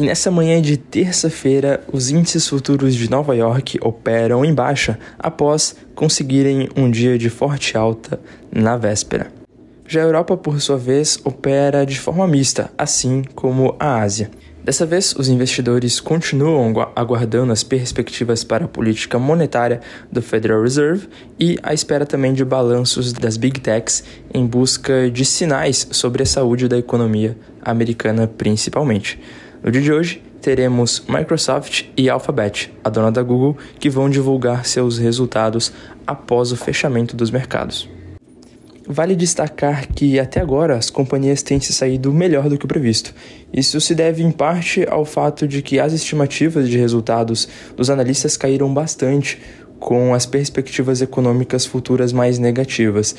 E nessa manhã de terça-feira, os índices futuros de Nova York operam em baixa após conseguirem um dia de forte alta na véspera. Já a Europa, por sua vez, opera de forma mista, assim como a Ásia. Dessa vez, os investidores continuam aguardando as perspectivas para a política monetária do Federal Reserve e à espera também de balanços das Big Techs em busca de sinais sobre a saúde da economia americana, principalmente. No dia de hoje, teremos Microsoft e Alphabet, a dona da Google, que vão divulgar seus resultados após o fechamento dos mercados. Vale destacar que até agora as companhias têm se saído melhor do que o previsto. Isso se deve em parte ao fato de que as estimativas de resultados dos analistas caíram bastante, com as perspectivas econômicas futuras mais negativas.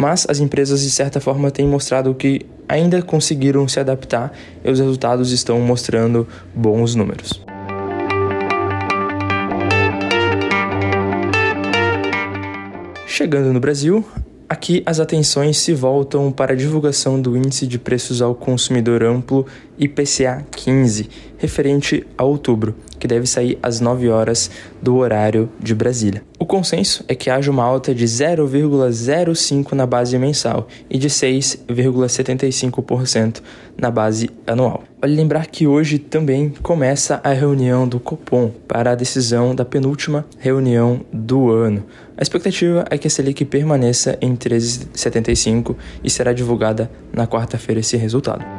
Mas as empresas, de certa forma, têm mostrado que ainda conseguiram se adaptar e os resultados estão mostrando bons números. Chegando no Brasil, Aqui as atenções se voltam para a divulgação do Índice de Preços ao Consumidor Amplo IPCA 15, referente a outubro, que deve sair às 9 horas do horário de Brasília. O consenso é que haja uma alta de 0,05 na base mensal e de 6,75% na base anual. Vale lembrar que hoje também começa a reunião do Copom para a decisão da penúltima reunião do ano. A expectativa é que a Selic permaneça em 13,75 e será divulgada na quarta-feira esse resultado.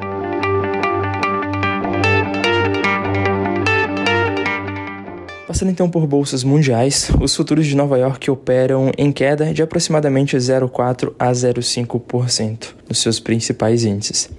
Passando então por bolsas mundiais, os futuros de Nova York operam em queda de aproximadamente 0,4 a 0,5% nos seus principais índices.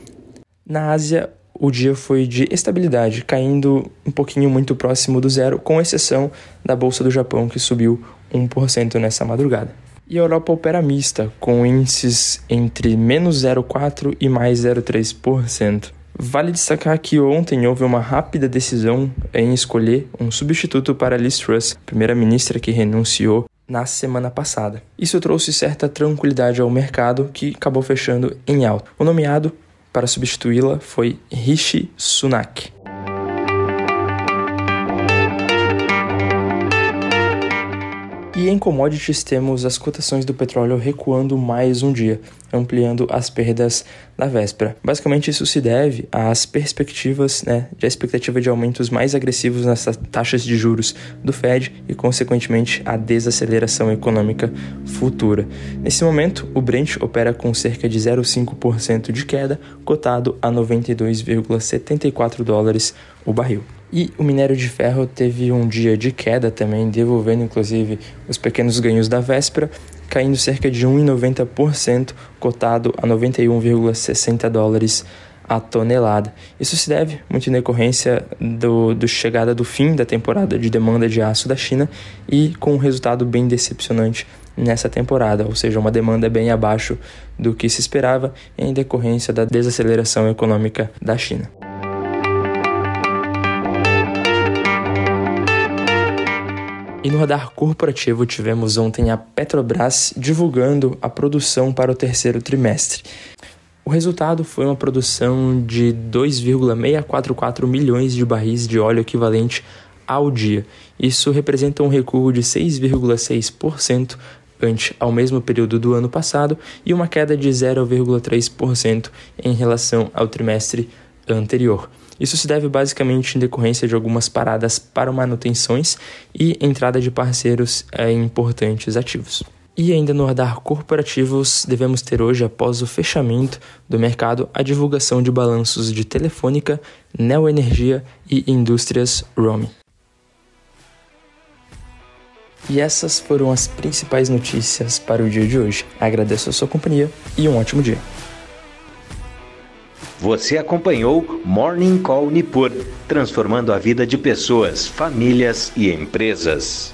Na Ásia, o dia foi de estabilidade, caindo um pouquinho muito próximo do zero, com exceção da bolsa do Japão, que subiu 1% nessa madrugada. E a Europa opera mista, com índices entre menos 0,4% e mais 0,3%. Vale destacar que ontem houve uma rápida decisão em escolher um substituto para Liz Truss, primeira-ministra que renunciou na semana passada. Isso trouxe certa tranquilidade ao mercado, que acabou fechando em alta. O nomeado para substituí-la foi Rishi Sunak. Em commodities temos as cotações do petróleo recuando mais um dia, ampliando as perdas da véspera. Basicamente isso se deve às perspectivas, né, de expectativa de aumentos mais agressivos nas taxas de juros do Fed e consequentemente a desaceleração econômica futura. Nesse momento, o Brent opera com cerca de 0,5% de queda, cotado a 92,74 dólares o barril. E o minério de ferro teve um dia de queda também, devolvendo inclusive os pequenos ganhos da véspera, caindo cerca de 1,90%, cotado a 91,60 dólares a tonelada. Isso se deve muito em decorrência do, do chegada do fim da temporada de demanda de aço da China e com um resultado bem decepcionante nessa temporada, ou seja, uma demanda bem abaixo do que se esperava em decorrência da desaceleração econômica da China. E no radar corporativo tivemos ontem a Petrobras divulgando a produção para o terceiro trimestre. O resultado foi uma produção de 2,644 milhões de barris de óleo equivalente ao dia. Isso representa um recuo de 6,6% ante ao mesmo período do ano passado e uma queda de 0,3% em relação ao trimestre anterior. Isso se deve basicamente em decorrência de algumas paradas para manutenções e entrada de parceiros em importantes ativos. E ainda no radar corporativos, devemos ter hoje, após o fechamento do mercado, a divulgação de balanços de Telefônica, Neoenergia e Indústrias Roaming. E essas foram as principais notícias para o dia de hoje. Agradeço a sua companhia e um ótimo dia. Você acompanhou Morning Call Nipur, transformando a vida de pessoas, famílias e empresas.